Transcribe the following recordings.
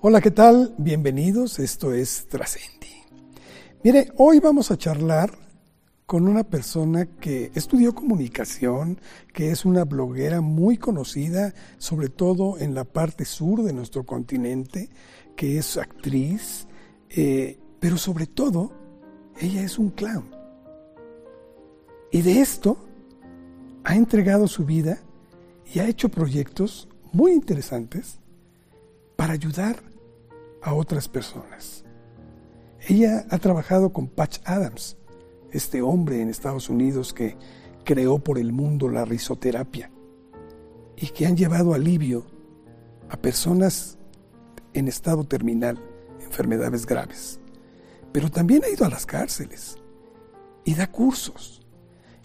Hola, ¿qué tal? Bienvenidos, esto es Trascendi. Mire, hoy vamos a charlar con una persona que estudió comunicación, que es una bloguera muy conocida, sobre todo en la parte sur de nuestro continente, que es actriz, eh, pero sobre todo, ella es un clown. Y de esto ha entregado su vida y ha hecho proyectos muy interesantes para ayudar a otras personas. Ella ha trabajado con Patch Adams, este hombre en Estados Unidos que creó por el mundo la risoterapia y que han llevado alivio a personas en estado terminal, enfermedades graves. Pero también ha ido a las cárceles y da cursos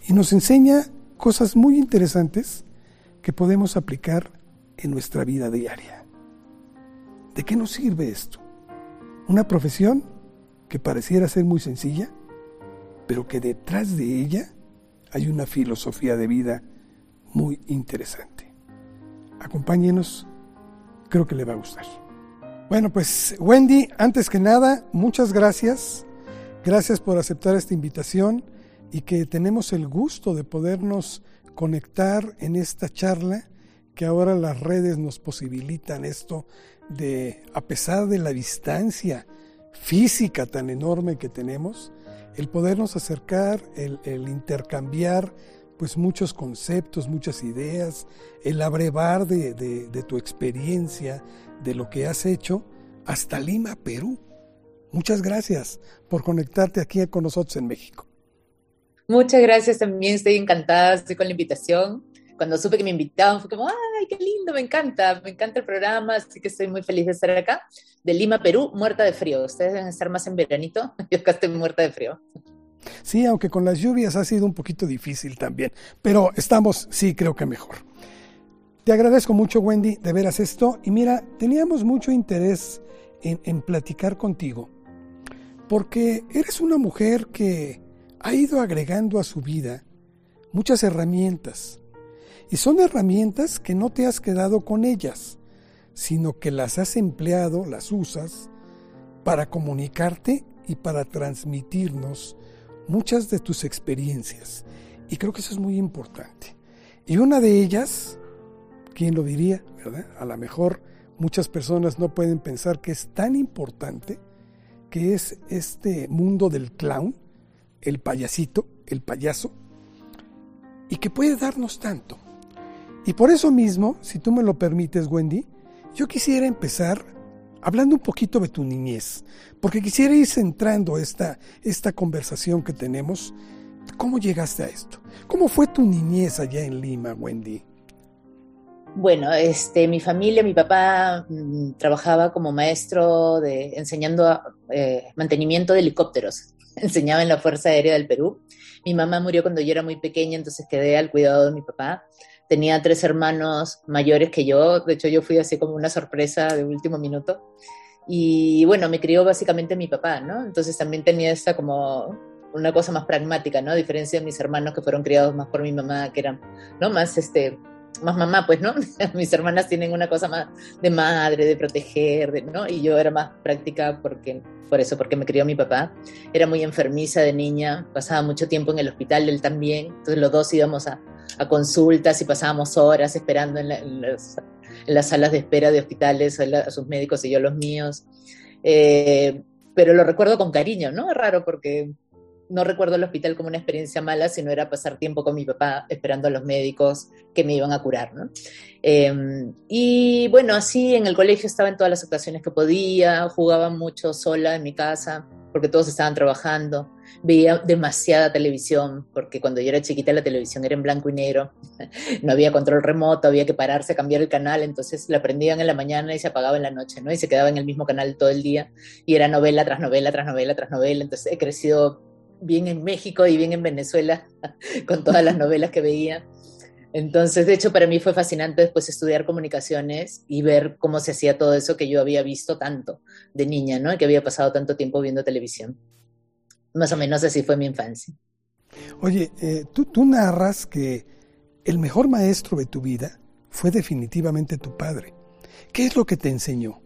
y nos enseña cosas muy interesantes que podemos aplicar en nuestra vida diaria. ¿De qué nos sirve esto? Una profesión que pareciera ser muy sencilla, pero que detrás de ella hay una filosofía de vida muy interesante. Acompáñenos, creo que le va a gustar. Bueno, pues Wendy, antes que nada, muchas gracias. Gracias por aceptar esta invitación y que tenemos el gusto de podernos conectar en esta charla que ahora las redes nos posibilitan esto de, a pesar de la distancia física tan enorme que tenemos, el podernos acercar, el, intercambiar pues muchos conceptos, muchas ideas, el abrevar de, de, tu experiencia, de lo que has hecho, hasta Lima, Perú. Muchas gracias por conectarte aquí con nosotros en México. Muchas gracias también, estoy encantada, estoy con la invitación. Cuando supe que me invitaban fue como, ay, qué lindo, me encanta, me encanta el programa, así que estoy muy feliz de estar acá. De Lima, Perú, muerta de frío. Ustedes deben estar más en veranito, yo acá estoy muerta de frío. Sí, aunque con las lluvias ha sido un poquito difícil también, pero estamos, sí, creo que mejor. Te agradezco mucho, Wendy, de veras esto. Y mira, teníamos mucho interés en, en platicar contigo, porque eres una mujer que ha ido agregando a su vida muchas herramientas. Y son herramientas que no te has quedado con ellas, sino que las has empleado, las usas, para comunicarte y para transmitirnos muchas de tus experiencias. Y creo que eso es muy importante. Y una de ellas, ¿quién lo diría? ¿verdad? A lo mejor muchas personas no pueden pensar que es tan importante, que es este mundo del clown, el payasito, el payaso, y que puede darnos tanto. Y por eso mismo, si tú me lo permites, Wendy, yo quisiera empezar hablando un poquito de tu niñez, porque quisiera ir centrando esta, esta conversación que tenemos. ¿Cómo llegaste a esto? ¿Cómo fue tu niñez allá en Lima, Wendy? Bueno, este, mi familia, mi papá mm, trabajaba como maestro de enseñando eh, mantenimiento de helicópteros enseñaba en la Fuerza Aérea del Perú. Mi mamá murió cuando yo era muy pequeña, entonces quedé al cuidado de mi papá. Tenía tres hermanos mayores que yo, de hecho yo fui así como una sorpresa de último minuto. Y bueno, me crió básicamente mi papá, ¿no? Entonces también tenía esta como una cosa más pragmática, ¿no? A diferencia de mis hermanos que fueron criados más por mi mamá, que eran, ¿no? Más este, más mamá, pues, ¿no? Mis hermanas tienen una cosa más de madre, de proteger, ¿no? Y yo era más práctica porque, por eso, porque me crió mi papá. Era muy enfermiza de niña, pasaba mucho tiempo en el hospital, él también. Entonces los dos íbamos a, a consultas y pasábamos horas esperando en, las salas de espera de hospitales a, sus médicos y yo los míos. Eh, pero lo recuerdo con cariño, ¿no? Es raro porque no recuerdo el hospital como una experiencia mala, sino era pasar tiempo con mi papá esperando a los médicos que me iban a curar, ¿no? Em, y bueno, así en el colegio estaba en todas las ocasiones que podía, jugaba mucho sola en mi casa, porque todos estaban trabajando, veía demasiada televisión, porque cuando yo era chiquita la televisión era en blanco y negro, no había control remoto, había que pararse cambiar el canal, entonces la prendían en la mañana y se apagaba en la noche, ¿no? Y se quedaba en el mismo canal todo el día, y era novela tras novela, tras novela, tras novela, entonces he crecido bien en México y bien en Venezuela con todas las novelas que veía. Entonces, de hecho, para mí fue fascinante después estudiar comunicaciones y ver cómo se hacía todo eso que yo había visto tanto de niña, ¿no? Y que había pasado tanto tiempo viendo televisión. Más o menos así fue mi infancia. Oye, eh, tú, tú narras que el mejor maestro de tu vida fue definitivamente tu padre. ¿Qué es lo que te enseñó?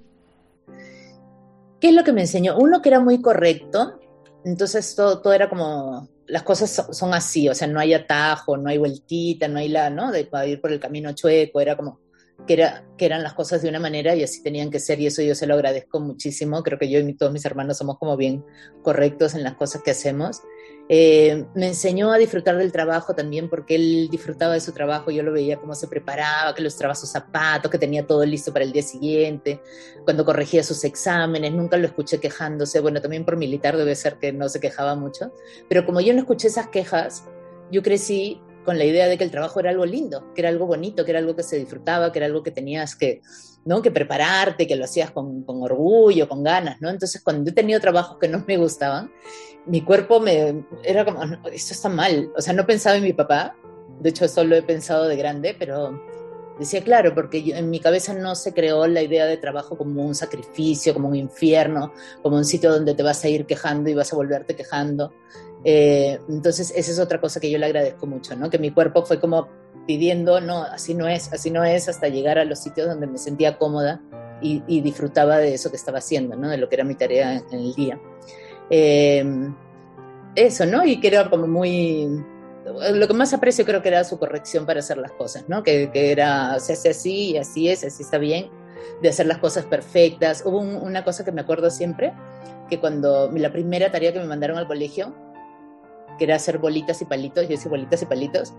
¿Qué es lo que me enseñó? Uno que era muy correcto, entonces todo, todo era como, las cosas son así, o sea, no hay atajo, no hay vueltita, no hay la, ¿no? De ir por el camino chueco, era como que, era, que eran las cosas de una manera y así tenían que ser y eso yo se lo agradezco muchísimo. Creo que yo y todos mis hermanos somos como bien correctos en las cosas que hacemos. Eh, me enseñó a disfrutar del trabajo también porque él disfrutaba de su trabajo, yo lo veía cómo se preparaba, que los trababa sus zapatos, que tenía todo listo para el día siguiente, cuando corregía sus exámenes, nunca lo escuché quejándose, bueno, también por militar debe ser que no se quejaba mucho, pero como yo no escuché esas quejas, yo crecí con la idea de que el trabajo era algo lindo, que era algo bonito, que era algo que se disfrutaba, que era algo que tenías que, ¿no? que prepararte, que lo hacías con, orgullo, con ganas, ¿no? Entonces, cuando he tenido trabajos que no me gustaban, mi cuerpo me era como, esto está mal, o sea, no pensaba en mi papá, de hecho eso lo he pensado de grande, pero decía, claro, porque en mi cabeza no se creó la idea de trabajo como un sacrificio, como un infierno, como un sitio donde te vas a ir quejando y vas a volverte quejando. Eh, entonces, esa es otra cosa que yo le agradezco mucho, ¿no? Que mi cuerpo fue como pidiendo, no, así no es, así no es, hasta llegar a los sitios donde me sentía cómoda y, disfrutaba de eso que estaba haciendo, ¿no? De lo que era mi tarea en, el día. Eh, eso, ¿no? Y que era como muy... Lo que más aprecio creo que era su corrección para hacer las cosas, ¿no? Que, que era, se hace así y así es, así está bien, de hacer las cosas perfectas. Hubo una cosa que me acuerdo siempre, que cuando la primera tarea que me mandaron al colegio, que era hacer bolitas y palitos, yo hice bolitas y palitos,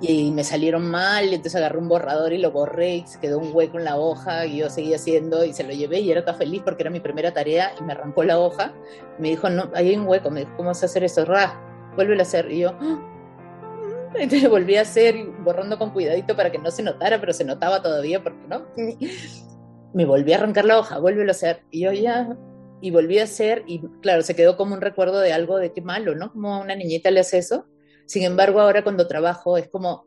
y me salieron mal, y entonces agarré un borrador y lo borré, y se quedó un hueco en la hoja, y yo seguí haciendo, y se lo llevé, y era tan feliz porque era mi primera tarea, y me arrancó la hoja, me dijo, no, ahí hay un hueco, me dijo, ¿cómo vas a hacer eso? Ra, vuelve a hacer, y yo, ah". entonces volví a hacer, borrando con cuidadito para que no se notara, pero se notaba todavía, porque no, me volví a arrancar la hoja, vuelve a hacer, y yo ya, y volví a hacer, y claro, se quedó como un recuerdo de algo de qué malo, ¿no? Como a una niñita le hace eso. Sin embargo, ahora cuando trabajo es como,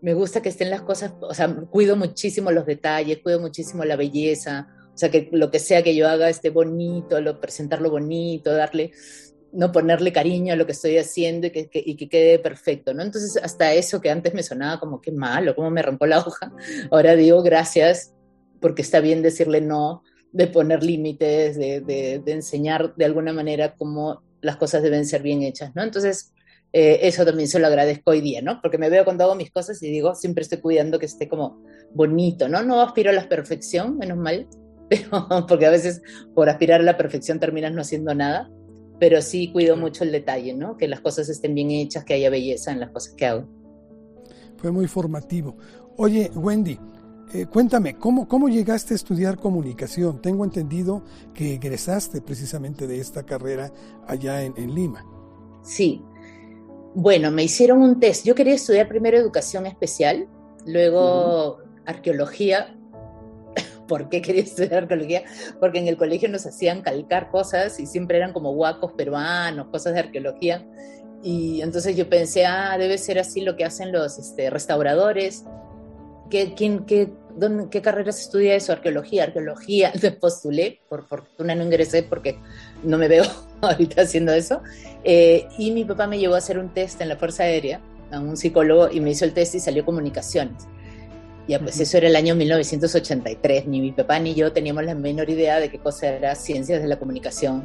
me gusta que estén las cosas, o sea, cuido muchísimo los detalles, cuido muchísimo la belleza, o sea, que lo que sea que yo haga esté bonito, lo, presentarlo bonito, darle, no ponerle cariño a lo que estoy haciendo y que, y que quede perfecto, ¿no? Entonces, hasta eso que antes me sonaba como qué malo, cómo me arrancó la hoja, ahora digo gracias porque está bien decirle no, de poner límites, de, de, enseñar de alguna manera cómo las cosas deben ser bien hechas, ¿no? Entonces, eh, eso también se lo agradezco hoy día, ¿no? Porque me veo cuando hago mis cosas y digo, siempre estoy cuidando que esté como bonito, ¿no? No aspiro a la perfección, menos mal, pero, porque a veces por aspirar a la perfección terminas no haciendo nada, pero sí cuido mucho el detalle, ¿no? Que las cosas estén bien hechas, que haya belleza en las cosas que hago. Fue muy formativo. Oye, Wendy, eh, cuéntame, ¿cómo, ¿cómo llegaste a estudiar comunicación? Tengo entendido que egresaste precisamente de esta carrera allá en, Lima. Sí. Bueno, me hicieron un test. Yo quería estudiar primero educación especial, luego arqueología. ¿Por qué quería estudiar arqueología? Porque en el colegio nos hacían calcar cosas y siempre eran como huacos peruanos, cosas de arqueología. Y entonces yo pensé, ah, debe ser así lo que hacen los este, restauradores. ¿Qué, quién, qué, ¿qué carreras estudia eso? Arqueología, arqueología. Me postulé, por fortuna no ingresé porque no me veo ahorita haciendo eso. Eh, y mi papá me llevó a hacer un test en la Fuerza Aérea, a un psicólogo, y me hizo el test y salió comunicaciones. Ya, pues eso era el año 1983. Ni mi papá ni yo teníamos la menor idea de qué cosa era ciencias de la comunicación.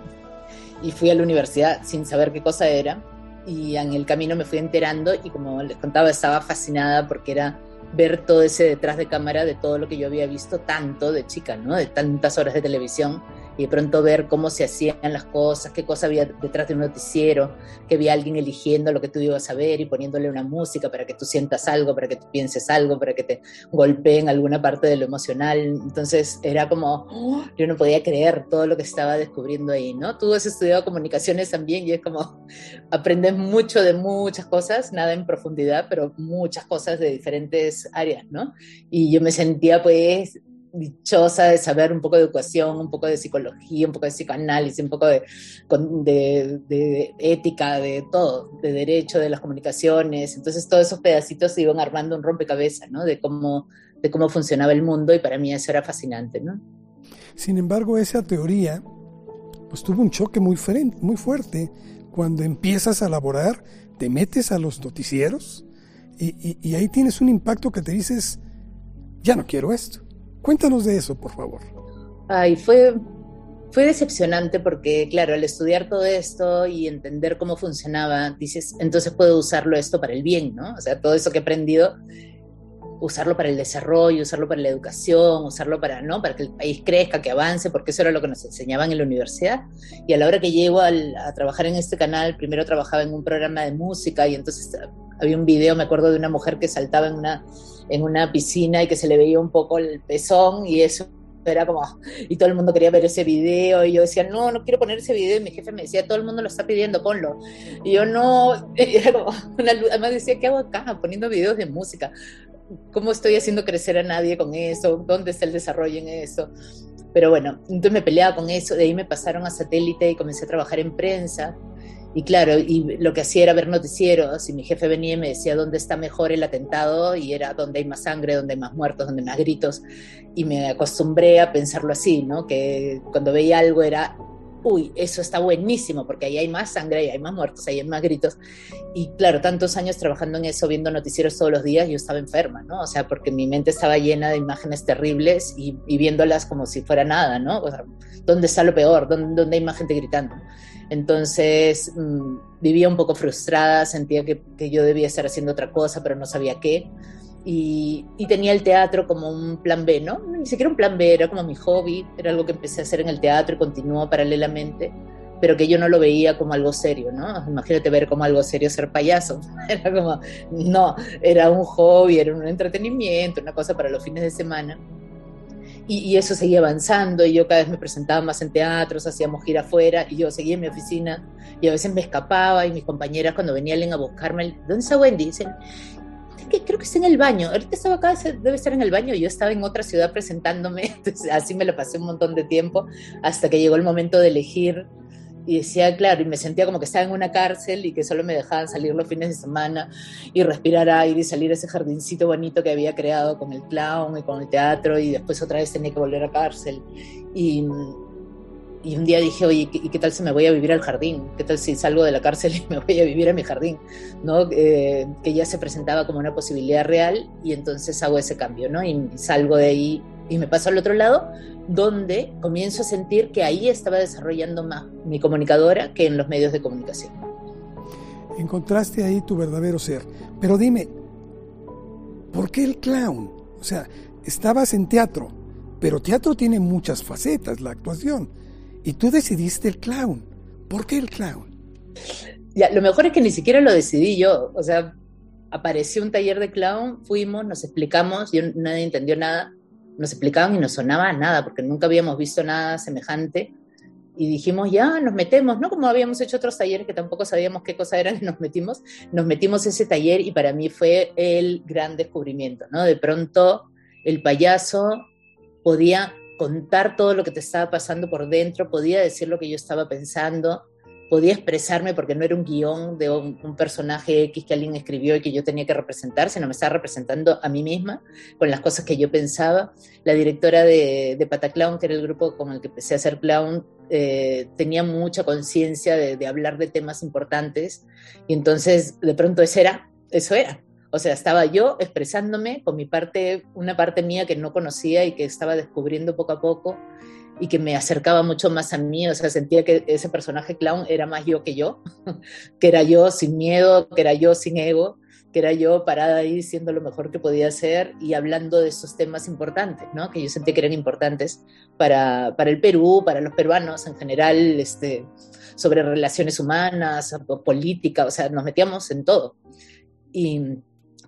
Y fui a la universidad sin saber qué cosa era. Y en el camino me fui enterando y como les contaba, estaba fascinada porque era ver todo ese detrás de cámara de todo lo que yo había visto tanto de chica, ¿no? De tantas horas de televisión y de pronto ver cómo se hacían las cosas, qué cosa había detrás de un noticiero, que había alguien eligiendo lo que tú ibas a ver y poniéndole una música para que tú sientas algo, para que tú pienses algo, para que te golpeen alguna parte de lo emocional. Entonces era como, ¡oh! yo no podía creer todo lo que estaba descubriendo ahí, ¿no? Tú has estudiado comunicaciones también y es como, aprendes mucho de muchas cosas, nada en profundidad, pero muchas cosas de diferentes áreas, ¿no? Y yo me sentía pues dichosa de saber un poco de educación, un poco de psicología, un poco de psicoanálisis, un poco de, ética, de todo, de derecho, de las comunicaciones. Entonces todos esos pedacitos se iban armando un rompecabezas, ¿no? De cómo, de cómo funcionaba el mundo y para mí eso era fascinante, ¿no? Sin embargo, esa teoría pues tuvo un choque muy, muy fuerte cuando empiezas a elaborar, te metes a los noticieros y, y ahí tienes un impacto que te dices, ya no quiero esto Cuéntanos de eso, por favor. Ay, fue, fue decepcionante porque, claro, al estudiar todo esto y entender cómo funcionaba, dices, entonces puedo usarlo esto para el bien, ¿no? O sea, todo eso que he aprendido, usarlo para el desarrollo, usarlo para la educación, usarlo para, ¿no? Para que el país crezca, que avance, porque eso era lo que nos enseñaban en la universidad. Y a la hora que llego a trabajar en este canal, primero trabajaba en un programa de música y entonces había un video, me acuerdo de una mujer que saltaba en una, en una piscina y que se le veía un poco el pezón y eso era como, y todo el mundo quería ver ese video, y yo decía, no, no quiero poner ese video, y mi jefe me decía, todo el mundo lo está pidiendo, ponlo. Y yo no, era como una, además decía, ¿qué hago acá poniendo videos de música? ¿Cómo estoy haciendo crecer a nadie con eso? ¿Dónde está el desarrollo en eso? Pero bueno, entonces me peleaba con eso, de ahí me pasaron a satélite y comencé a trabajar en prensa. Y claro, y lo que hacía era ver noticieros y mi jefe venía y me decía dónde está mejor el atentado y era dónde hay más sangre, dónde hay más muertos, dónde hay más gritos. Y me acostumbré a pensarlo así, ¿no? Que cuando veía algo era, uy, eso está buenísimo porque ahí hay más sangre, hay más muertos, hay más gritos. Y claro, tantos años trabajando en eso, viendo noticieros todos los días, yo estaba enferma, ¿no? O sea, porque mi mente estaba llena de imágenes terribles y, viéndolas como si fuera nada, ¿no? O sea, ¿dónde está lo peor? ¿Dónde, dónde hay más gente gritando? Entonces mm, vivía un poco frustrada, sentía que, yo debía estar haciendo otra cosa, pero no sabía qué. Y, tenía el teatro como un plan B, ¿no? Ni siquiera un plan B, era como mi hobby, era algo que empecé a hacer en el teatro y continuó paralelamente, pero que yo no lo veía como algo serio, ¿no? Imagínate ver como algo serio ser payaso. Era como, no, era un hobby, era un entretenimiento, una cosa para los fines de semana y, eso seguía avanzando y yo cada vez me presentaba más en teatros, hacíamos gira afuera y yo seguía en mi oficina y a veces me escapaba y mis compañeras cuando venían a buscarme, ¿dónde está Wendy? Dicen, que creo que está en el baño, ahorita estaba acá, debe estar en el baño, yo estaba en otra ciudad presentándome, entonces así me lo pasé un montón de tiempo hasta que llegó el momento de elegir y decía, claro, y me sentía como que estaba en una cárcel y que solo me dejaban salir los fines de semana y respirar aire y salir a ese jardincito bonito que había creado con el clown y con el teatro y después otra vez tenía que volver a cárcel. Y, y un día dije, oye, ¿y qué tal si me voy a vivir al jardín? ¿Qué tal si salgo de la cárcel y me voy a vivir a mi jardín? ¿no? Eh, que ya se presentaba como una posibilidad real y entonces hago ese cambio, ¿no? Y salgo de ahí y me paso al otro lado, donde comienzo a sentir que ahí estaba desarrollando más mi comunicadora que en los medios de comunicación. Encontraste ahí tu verdadero ser. Pero dime, ¿por qué el clown? O sea, estabas en teatro, pero teatro tiene muchas facetas, la actuación. Y tú decidiste el clown. ¿Por qué el clown? Ya, lo mejor es que ni siquiera lo decidí yo. O sea, apareció un taller de clown, fuimos, nos explicamos, yo nadie entendió nada nos explicaban y no sonaba nada, porque nunca habíamos visto nada semejante. Y dijimos, ya, nos metemos, ¿no? Como habíamos hecho otros talleres que tampoco sabíamos qué cosa eran, nos metimos, nos metimos ese taller y para mí fue el gran descubrimiento, ¿no? De pronto el payaso podía contar todo lo que te estaba pasando por dentro, podía decir lo que yo estaba pensando, podía expresarme porque no era un guion de un, personaje X que alguien escribió y que yo tenía que representar, sino me estaba representando a mí misma con las cosas que yo pensaba. La directora de, de Pataclown, que era el grupo con el que empecé a hacer clown, eh, tenía mucha conciencia de, hablar de temas importantes y entonces de pronto eso era, eso era. O sea, estaba yo expresándome con mi parte, una parte mía que no conocía y que estaba descubriendo poco a poco y que me acercaba mucho más a mí, o sea, sentía que ese personaje clown era más yo que yo, que era yo sin miedo, que era yo sin ego, que era yo parada ahí siendo lo mejor que podía ser y hablando de esos temas importantes, ¿no? Que yo sentía que eran importantes para, para el Perú, para los peruanos en general, este, sobre relaciones humanas, política, o sea, nos metíamos en todo. Y,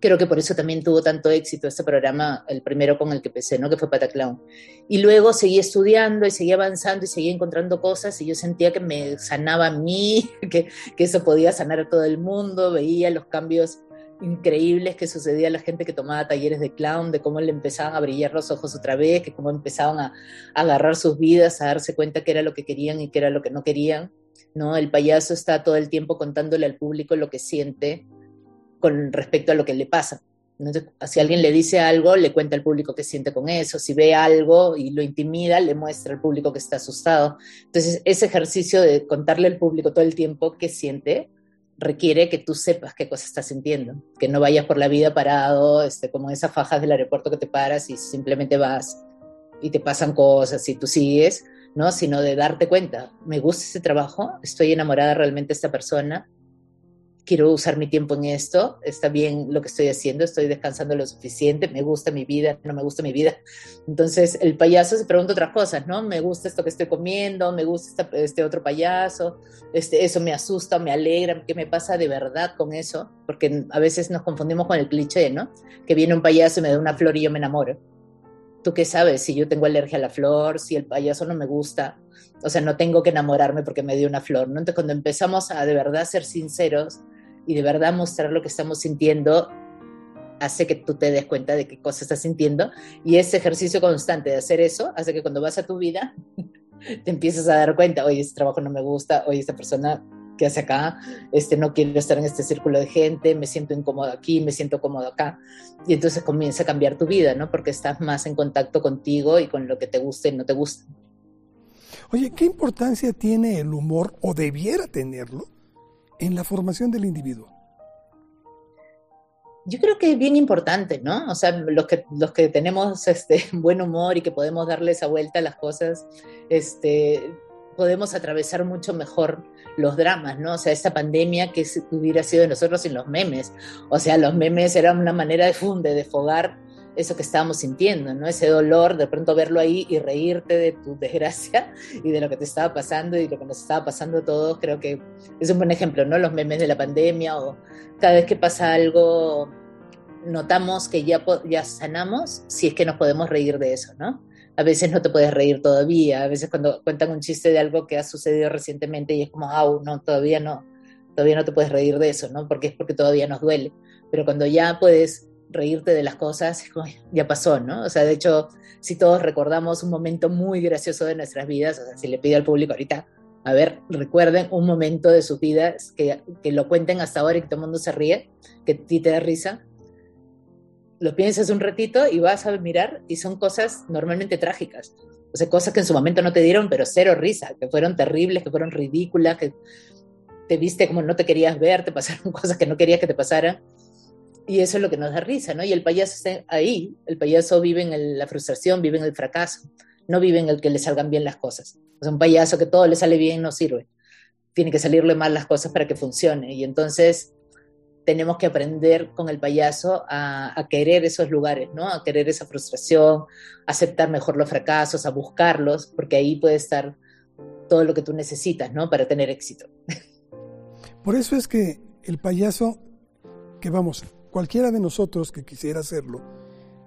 creo que por eso también tuvo tanto éxito este programa, el primero con el que empecé, ¿no? que fue Pataclown. Y luego seguí estudiando y seguí avanzando y seguí encontrando cosas y yo sentía que me sanaba a mí, que, que eso podía sanar a todo el mundo, veía los cambios increíbles que sucedía a la gente que tomaba talleres de clown, de cómo le empezaban a brillar los ojos otra vez, que cómo empezaban a, a agarrar sus vidas, a darse cuenta que era lo que querían y que era lo que no querían. ¿no? El payaso está todo el tiempo contándole al público lo que siente, con respecto a lo que le pasa. Entonces, si alguien le dice algo, le cuenta al público que siente con eso. Si ve algo y lo intimida, le muestra al público que está asustado. Entonces, ese ejercicio de contarle al público todo el tiempo qué siente, requiere que tú sepas qué cosa está sintiendo, que no vayas por la vida parado, este, como esas fajas del aeropuerto que te paras y simplemente vas y te pasan cosas y tú sigues, ¿no? Sino de darte cuenta, me gusta este trabajo, estoy enamorada realmente de esta persona, quiero usar mi tiempo en esto, está bien lo que estoy haciendo, estoy descansando lo suficiente, me gusta mi vida, no me gusta mi vida. Entonces el payaso se pregunta otras cosas, ¿no? Me gusta esto que estoy comiendo, me gusta este otro payaso, este, eso me asusta, me alegra, ¿qué me pasa de verdad con eso? Porque a veces nos confundimos con el cliché, ¿no? Que viene un payaso y me da una flor y yo me enamoro. ¿Tú qué sabes? Si yo tengo alergia a la flor, si el payaso no me gusta, o sea, no tengo que enamorarme porque me dio una flor, ¿no? Entonces, cuando empezamos a de verdad ser sinceros y de verdad mostrar lo que estamos sintiendo, hace que tú te des cuenta de qué cosa estás sintiendo. Y ese ejercicio constante de hacer eso hace que cuando vas a tu vida te empieces a dar cuenta, oye, este trabajo no me gusta, oye, esta persona que hace acá, este, no quiero estar en este círculo de gente, me siento incómodo aquí, me siento cómodo acá. Y entonces comienza a cambiar tu vida, ¿no? Porque estás más en contacto contigo y con lo que te gusta y no te gusta. Oye, ¿qué importancia tiene el humor o debiera tenerlo en la formación del individuo? Yo creo que es bien importante, ¿no? O sea, los que, los que tenemos este buen humor y que podemos darle esa vuelta a las cosas, este, podemos atravesar mucho mejor los dramas, ¿no? O sea, esta pandemia que hubiera sido de nosotros sin los memes. O sea, los memes eran una manera de, funde, de fogar eso que estábamos sintiendo, ¿no? Ese dolor, de pronto verlo ahí y reírte de tu desgracia y de lo que te estaba pasando y lo que nos estaba pasando a todos, creo que es un buen ejemplo, ¿no? Los memes de la pandemia o cada vez que pasa algo notamos que ya, ya sanamos si es que nos podemos reír de eso, ¿no? A veces no te puedes reír todavía, a veces cuando cuentan un chiste de algo que ha sucedido recientemente y es como, ah, no, todavía no, todavía no te puedes reír de eso, ¿no? Porque es porque todavía nos duele. Pero cuando ya puedes reírte de las cosas, ya pasó, ¿no? O sea, de hecho, si todos recordamos un momento muy gracioso de nuestras vidas, o sea, si le pido al público ahorita, a ver, recuerden un momento de sus vidas que, que lo cuenten hasta ahora y que todo el mundo se ríe, que a ti te da risa, lo piensas un ratito y vas a mirar y son cosas normalmente trágicas. O sea, cosas que en su momento no te dieron, pero cero risa, que fueron terribles, que fueron ridículas, que te viste como no te querías ver, te pasaron cosas que no querías que te pasaran. Y eso es lo que nos da risa, ¿no? Y el payaso está ahí, el payaso vive en la frustración, vive en el fracaso, no vive en el que le salgan bien las cosas. O un payaso que todo le sale bien no sirve. Tiene que salirle mal las cosas para que funcione. Y entonces tenemos que aprender con el payaso a, a, querer esos lugares, ¿no? A querer esa frustración, aceptar mejor los fracasos, a buscarlos, porque ahí puede estar todo lo que tú necesitas, ¿no? Para tener éxito. Por eso es que el payaso, que vamos, cualquiera de nosotros que quisiera hacerlo,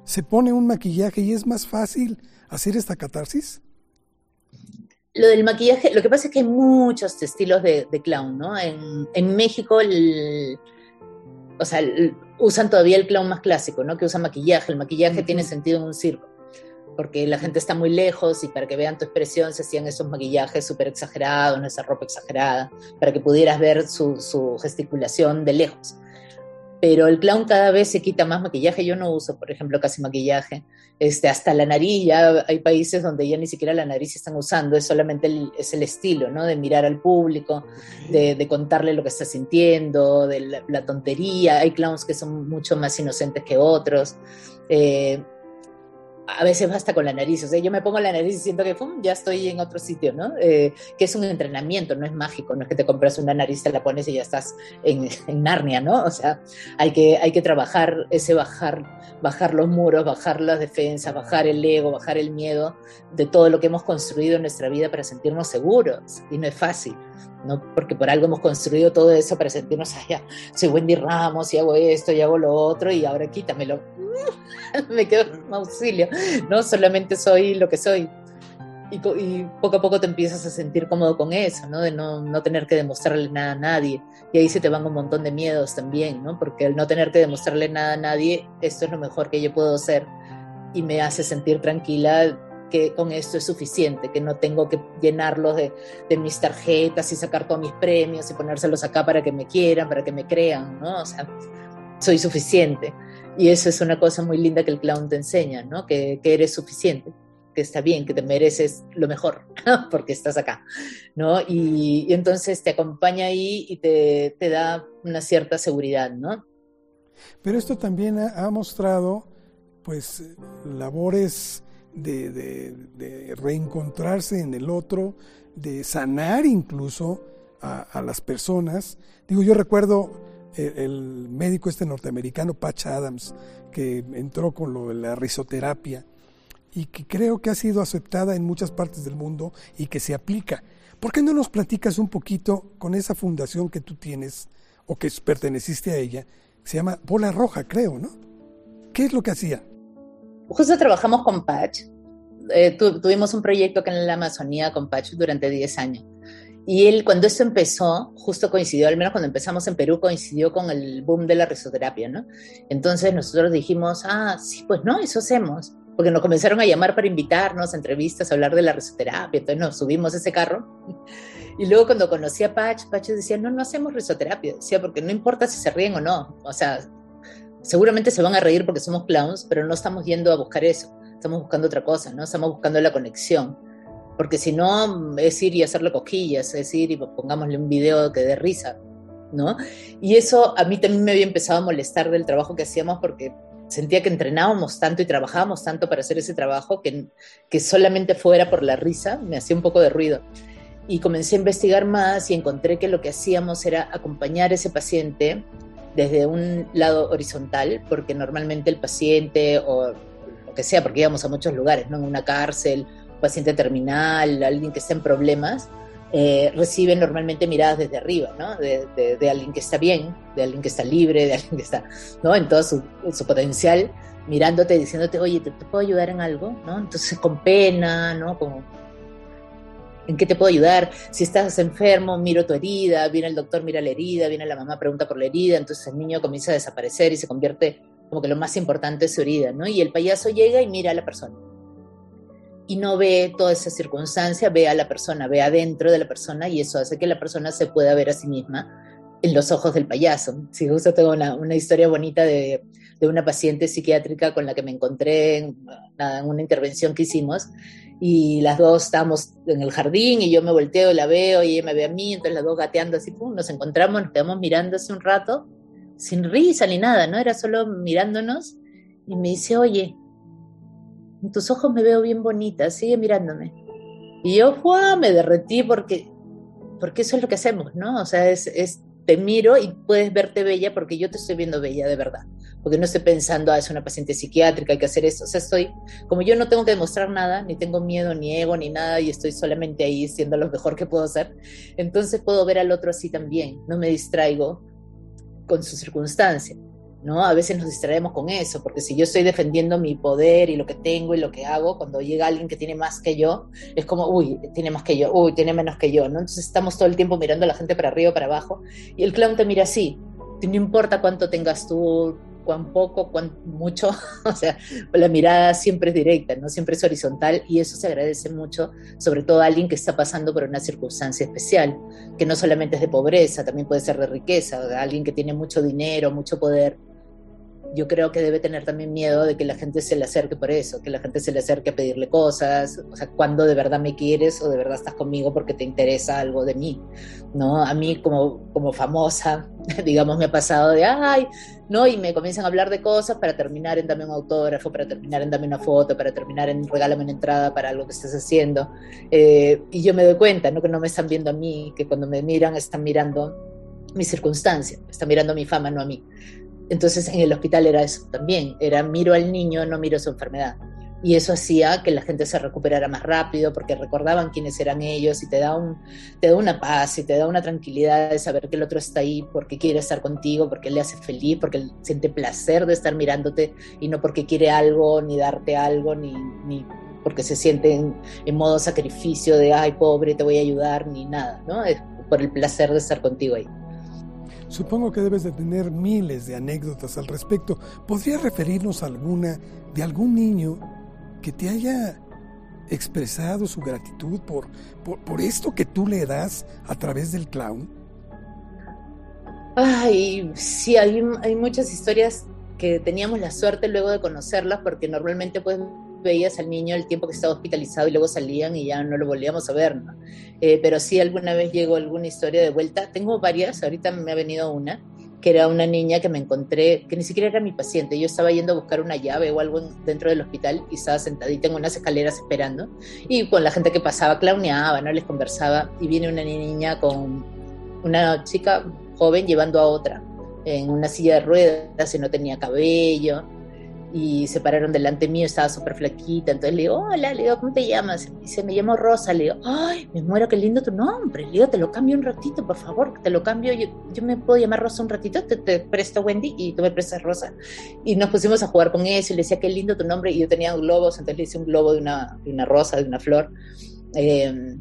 se pone un maquillaje y es más fácil hacer esta catarsis? Lo del maquillaje, lo que pasa es que hay muchos estilos de, de clown, ¿no? En, en México, el, o sea, usan todavía el clown más clásico, ¿no? Que usa maquillaje. El maquillaje tiene sentido en un circo, porque la gente está muy lejos y para que vean tu expresión se hacían esos maquillajes súper exagerados, esa ropa exagerada, para que pudieras ver su, su gesticulación de lejos pero el clown cada vez se quita más maquillaje. Yo no uso, por ejemplo, casi maquillaje. Este, hasta la nariz, ya hay países donde ya ni siquiera la nariz están usando, es solamente el, es el estilo, ¿no? De mirar al público, de, de contarle lo que está sintiendo, de la, la, tontería. Hay clowns que son mucho más inocentes que otros. Eh, a veces basta con la nariz, o sea, yo me pongo la nariz y siento que ¡pum! ya estoy en otro sitio, ¿no? Eh, que es un entrenamiento, no es mágico, no es que te compras una nariz, te la pones y ya estás en, en, Narnia, ¿no? O sea, hay que, hay que trabajar ese bajar, bajar los muros, bajar las defensas, bajar el ego, bajar el miedo de todo lo que hemos construido en nuestra vida para sentirnos seguros, y no es fácil. ¿No? Porque por algo hemos construido todo eso para sentirnos, allá soy Wendy Ramos y hago esto y hago lo otro y ahora quítamelo. Me quedo en auxilio, ¿no? Solamente soy lo que soy. Y, poco a poco te empiezas a sentir cómodo con eso, ¿no? De no, no, tener que demostrarle nada a nadie. Y ahí se te van un montón de miedos también, ¿no? Porque al no tener que demostrarle nada a nadie, esto es lo mejor que yo puedo hacer y me hace sentir tranquila que con esto es suficiente, que no tengo que llenarlos de, de, mis tarjetas y sacar todos mis premios y ponérselos acá para que me quieran, para que me crean, ¿no? O sea, soy suficiente. Y eso es una cosa muy linda que el clown te enseña, ¿no? Que, que eres suficiente, que está bien, que te mereces lo mejor, porque estás acá, ¿no? Y, y entonces te acompaña ahí y te, te, da una cierta seguridad, ¿no? Pero esto también ha, ha mostrado, pues, labores de, reencontrarse en el otro, de sanar incluso a, las personas. Digo, yo recuerdo el, médico este norteamericano, Patch Adams, que entró con lo de la risoterapia y que creo que ha sido aceptada en muchas partes del mundo y que se aplica. ¿Por qué no nos platicas un poquito con esa fundación que tú tienes o que perteneciste a ella? Se llama Bola Roja, creo, ¿no? ¿Qué es lo que hacía? Justo trabajamos con Patch. Eh, tuvimos un proyecto acá en la Amazonía con Patch durante 10 años. Y él, cuando esto empezó, justo coincidió, al menos cuando empezamos en Perú, coincidió con el boom de la risoterapia, ¿no? Entonces nosotros dijimos, ah, sí, pues no, eso hacemos. Porque nos comenzaron a llamar para invitarnos a entrevistas, a hablar de la risoterapia. Entonces nos subimos a ese carro. Y luego cuando conocí a Patch, Patch decía, no, no hacemos risoterapia. Decía, porque no importa si se ríen o no. O sea, seguramente se van a reír porque somos clowns, pero no estamos yendo a buscar eso. Estamos buscando otra cosa, ¿no? Estamos buscando la conexión porque si no es ir y hacerle cosquillas, es ir y pongámosle un video que dé risa, ¿no? Y eso a mí también me había empezado a molestar del trabajo que hacíamos porque sentía que entrenábamos tanto y trabajábamos tanto para hacer ese trabajo que, que solamente fuera por la risa me hacía un poco de ruido. Y comencé a investigar más y encontré que lo que hacíamos era acompañar a ese paciente desde un lado horizontal, porque normalmente el paciente o lo que sea, porque íbamos a muchos lugares, ¿no? En una cárcel paciente terminal, alguien que está en problemas, eh, normalmente miradas desde arriba, ¿no? De, alguien que está bien, de alguien que está libre, de alguien que está, ¿no? En todo su, potencial, mirándote, diciéndote, oye, ¿te, puedo ayudar en algo? ¿no? Entonces, con pena, ¿no? Como, ¿en qué te puedo ayudar? Si estás enfermo, miro tu herida, viene el doctor, mira la herida, viene la mamá, pregunta por la herida, entonces el niño comienza a desaparecer y se convierte como que lo más importante es su herida, ¿no? Y el payaso llega y mira a la persona y no ve toda esa circunstancia, ve a la persona, ve adentro de la persona y eso hace que la persona se pueda ver a sí misma en los ojos del payaso. Si justo tengo una, una historia bonita de, de, una paciente psiquiátrica con la que me encontré en, en, una intervención que hicimos y las dos estábamos en el jardín y yo me volteo y la veo y ella me ve a mí, entonces las dos gateando así, pum, nos encontramos, nos quedamos mirando hace un rato, sin risa ni nada, ¿no? Era solo mirándonos y me dice, oye, en tus ojos me veo bien bonita, sigue mirándome. Y yo, me derretí porque, porque eso es lo que hacemos, ¿no? O sea, es, te miro y puedes verte bella porque yo te estoy viendo bella de verdad. Porque no estoy pensando, ah, es una paciente psiquiátrica, hay que hacer esto. O sea, estoy, como yo no tengo que demostrar nada, ni tengo miedo, ni ego, ni nada, y estoy solamente ahí siendo lo mejor que puedo hacer, entonces puedo ver al otro así también. No me distraigo con su circunstancia. ¿No? A veces nos distraemos con eso, porque si yo estoy defendiendo mi poder y lo que tengo y lo que hago, cuando llega alguien que tiene más que yo, es como, uy, tiene más que yo, uy, tiene menos que yo, ¿no? Entonces estamos todo el tiempo mirando a la gente para arriba, para abajo, y el clown te mira así, no importa cuánto tengas tú, cuán poco, cuán mucho, o sea, la mirada siempre es directa, ¿no? Siempre es horizontal y eso se agradece mucho, sobre todo a alguien que está pasando por una circunstancia especial, que no solamente es de pobreza, también puede ser de riqueza, alguien que tiene mucho dinero, mucho poder, yo creo que debe tener también miedo de que la gente se le acerque por eso, que la gente se le acerque a pedirle cosas, o sea, cuando de verdad me quieres o de verdad estás conmigo porque te interesa algo de mí, ¿no? A mí como, como famosa, digamos, me ha pasado de, ay, ¿no? Y me comienzan a hablar de cosas para terminar en dame un autógrafo, para terminar en dame una foto, para terminar en regálame una entrada para algo que estés haciendo. Eh, y yo me doy cuenta, ¿no? Que no me están viendo a mí, que cuando me miran están mirando mi circunstancia, están mirando mi fama, no a mí. Entonces en el hospital era eso también, era miro al niño, no miro su enfermedad. Y eso hacía que la gente se recuperara más rápido porque recordaban quiénes eran ellos y te da, un, te da una paz y te da una tranquilidad de saber que el otro está ahí porque quiere estar contigo, porque le hace feliz, porque siente placer de estar mirándote y no porque quiere algo, ni darte algo, ni, ni porque se siente en, modo sacrificio de, ay, pobre, te voy a ayudar, ni nada, ¿no? Es por el placer de estar contigo ahí. Supongo que debes de tener miles de anécdotas al respecto. ¿Podrías referirnos a alguna de algún niño que te haya expresado su gratitud por, por, esto que tú le das a través del clown? Ay, sí, hay, hay muchas historias que teníamos la suerte luego de conocerlas porque normalmente pues veías al niño el tiempo que estaba hospitalizado y luego salían y ya no lo volvíamos a ver, ¿no? Eh, pero sí alguna vez llegó alguna historia de vuelta. Tengo varias, ahorita me ha venido una, que era una niña que me encontré, que ni siquiera era mi paciente, yo estaba yendo a buscar una llave o algo dentro del hospital y estaba sentadita en unas escaleras esperando y con la gente que pasaba clowneaba, ¿no? Les conversaba y viene una niña con una chica joven llevando a otra en una silla de ruedas y no tenía cabello y se pararon delante mío, estaba súper flaquita, entonces le digo, hola, le digo, ¿cómo te llamas? Y dice, me llamo Rosa, le digo, ay, me muero, qué lindo tu nombre, le digo, te lo cambio un ratito, por favor, te lo cambio, yo, yo me puedo llamar Rosa un ratito, te, te, presto Wendy y tú me prestas Rosa. Y nos pusimos a jugar con eso y le decía, qué lindo tu nombre, y yo tenía globos, entonces le hice un globo de una, de una rosa, de una flor. Eh,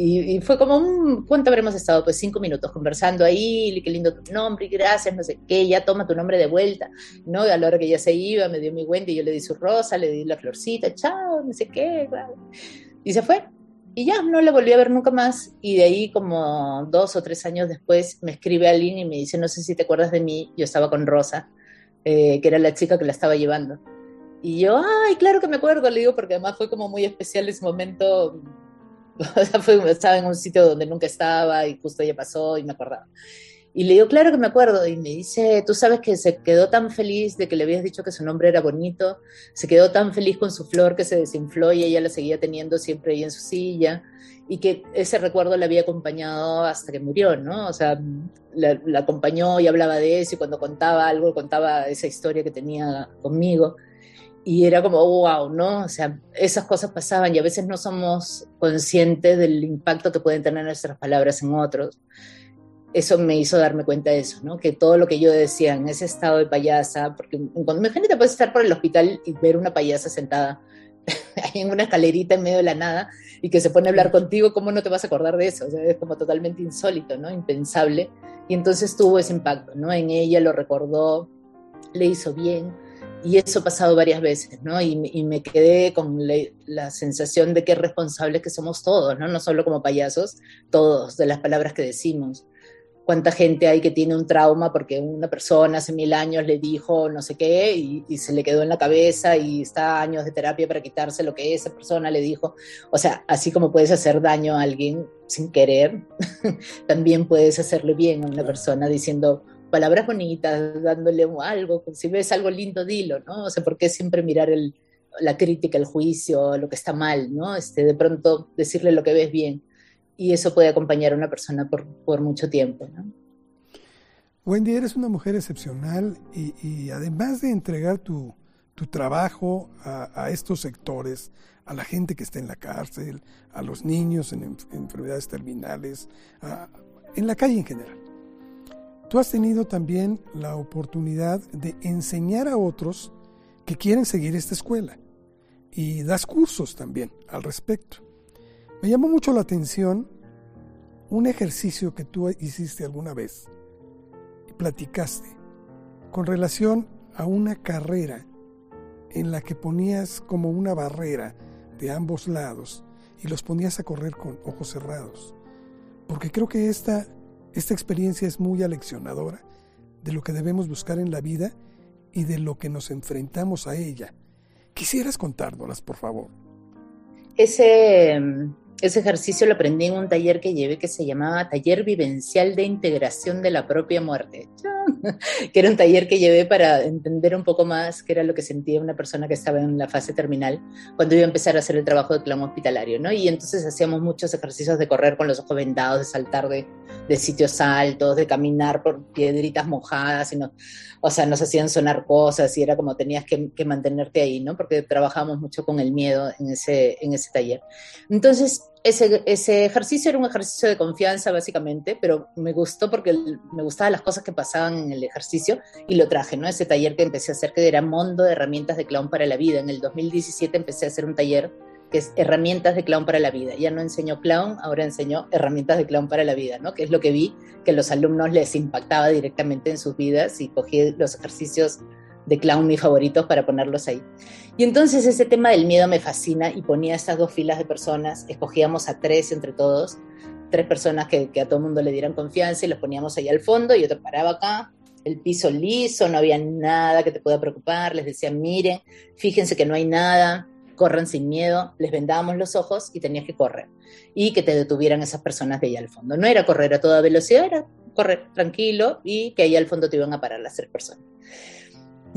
y, fue como un, ¿cuánto habremos estado? Pues cinco minutos conversando ahí, qué lindo tu nombre, y gracias, no sé qué, ya toma tu nombre de vuelta, ¿no? Y a la hora que ella se iba, me dio mi Wendy, yo le di su rosa, le di la florcita, chao, no sé qué, y se fue. Y ya, no la volví a ver nunca más. Y de ahí, como dos o tres años después, me escribe alguien y me dice, no sé si te acuerdas de mí, yo estaba con Rosa, eh, que era la chica que la estaba llevando. Y yo, ay, claro que me acuerdo, le digo, porque además fue como muy especial ese momento estaba en un sitio donde nunca estaba y justo ella pasó y me acordaba. Y le digo, claro que me acuerdo. Y me dice, tú sabes que se quedó tan feliz de que le habías dicho que su nombre era bonito, se quedó tan feliz con su flor que se desinfló y ella la seguía teniendo siempre ahí en su silla y que ese recuerdo la había acompañado hasta que murió, ¿no? O sea, la, la acompañó y hablaba de eso y cuando contaba algo, contaba esa historia que tenía conmigo y era como, wow, ¿no? O sea, esas cosas pasaban y a veces no somos conscientes del impacto que pueden tener nuestras palabras en otros. Eso me hizo darme cuenta de eso, ¿no? Que todo lo que yo decía en ese estado de payasa, porque imagínate, puedes estar por el hospital y ver una payasa sentada ahí en una escalerita en medio de la nada y que se pone a hablar contigo, ¿cómo no te vas a acordar de eso? O sea, es como totalmente insólito, ¿no? Impensable. Y entonces tuvo ese impacto, ¿no? En ella lo recordó, le hizo bien y eso ha pasado varias veces, ¿no? Y, me quedé con la, sensación de que responsables que somos todos, ¿no? No solo como payasos, todos, de las palabras que decimos. Cuánta gente hay que tiene un trauma porque una persona hace mil años le dijo no sé qué y, y se le quedó en la cabeza y está años de terapia para quitarse lo que esa persona le dijo. O sea, así como puedes hacer daño a alguien sin querer, también puedes hacerle bien a una persona diciendo, palabras bonitas, dándole algo, si ves algo lindo, dilo, ¿no? O sea, ¿por qué siempre mirar el, la crítica, el juicio, lo que está mal, ¿no? Este, de pronto decirle lo que ves bien. Y eso puede acompañar a una persona por, mucho tiempo, ¿no? Wendy, eres una mujer excepcional y, además de entregar tu, tu trabajo a, a, estos sectores, a la gente que está en la cárcel, a los niños en, en enfermedades terminales, a, en la calle en general. Tú has tenido también la oportunidad de enseñar a otros que quieren seguir esta escuela y das cursos también al respecto. Me llamó mucho la atención un ejercicio que tú hiciste alguna vez y platicaste con relación a una carrera en la que ponías como una barrera de ambos lados y los ponías a correr con ojos cerrados. Porque creo que esta esta experiencia es muy aleccionadora de lo que debemos buscar en la vida y de lo que nos enfrentamos a ella. ¿Quisieras contárnoslas, por favor? Ese, ese ejercicio lo aprendí en un taller que llevé que se llamaba Taller Vivencial de Integración de la Propia Muerte. que era un taller que llevé para entender un poco más qué era lo que sentía una persona que estaba en la fase terminal cuando iba a empezar a hacer el trabajo de clown hospitalario, ¿no? Y entonces hacíamos muchos ejercicios de correr con los ojos vendados, de saltar de, de sitios altos, de caminar por piedritas mojadas, y no, o sea, nos hacían sonar cosas y era como tenías que, que mantenerte ahí, ¿no? Porque trabajábamos mucho con el miedo en ese, en ese taller. Entonces, ese, ese, ejercicio era un ejercicio de confianza, básicamente, pero me gustó porque me gustaban las cosas que pasaban en el ejercicio y lo traje, ¿no? Ese taller que empecé a hacer, que era Mondo de Herramientas de Clown para la Vida. En el 2017 empecé a hacer un taller que es Herramientas de Clown para la Vida. Ya no enseñó clown, ahora enseñó Herramientas de Clown para la Vida, ¿no? Que es lo que vi que los alumnos les impactaba directamente en sus vidas y cogí los ejercicios de clown mis favoritos para ponerlos ahí. Y entonces ese tema del miedo me fascina y ponía estas dos filas de personas, escogíamos a tres entre todos, tres personas que, a todo mundo le dieran confianza y los poníamos ahí al fondo y otro paraba acá, el piso liso, no había nada que te pueda preocupar, les decía, miren, fíjense que no hay nada, corran sin miedo, les vendábamos los ojos y tenías que correr y que te detuvieran esas personas de ahí al fondo. No era correr a toda velocidad, era correr tranquilo y que ahí al fondo te iban a parar las tres personas.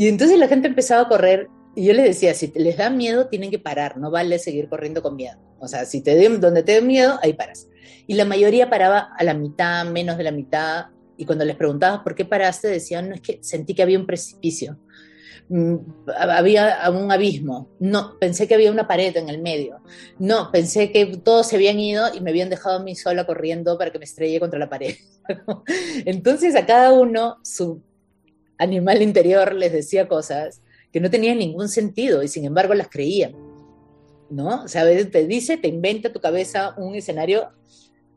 Y entonces la gente empezaba a correr y yo les decía, si les da miedo, tienen que parar, no vale seguir corriendo con miedo. O sea, si te donde te dé miedo, ahí paras. Y la mayoría paraba a la mitad, menos de la mitad, y cuando les preguntabas por qué paraste, decían, no, es que sentí que había un precipicio, mm, había un abismo, no, pensé que había una pared en el medio, no, pensé que todos se habían ido y me habían dejado a mí sola corriendo para que me estrelle contra la pared. Entonces a cada uno su animal interior les decía cosas que no tenían ningún sentido y sin embargo las creían. ¿No? O sea, a veces te dice, te inventa tu cabeza un escenario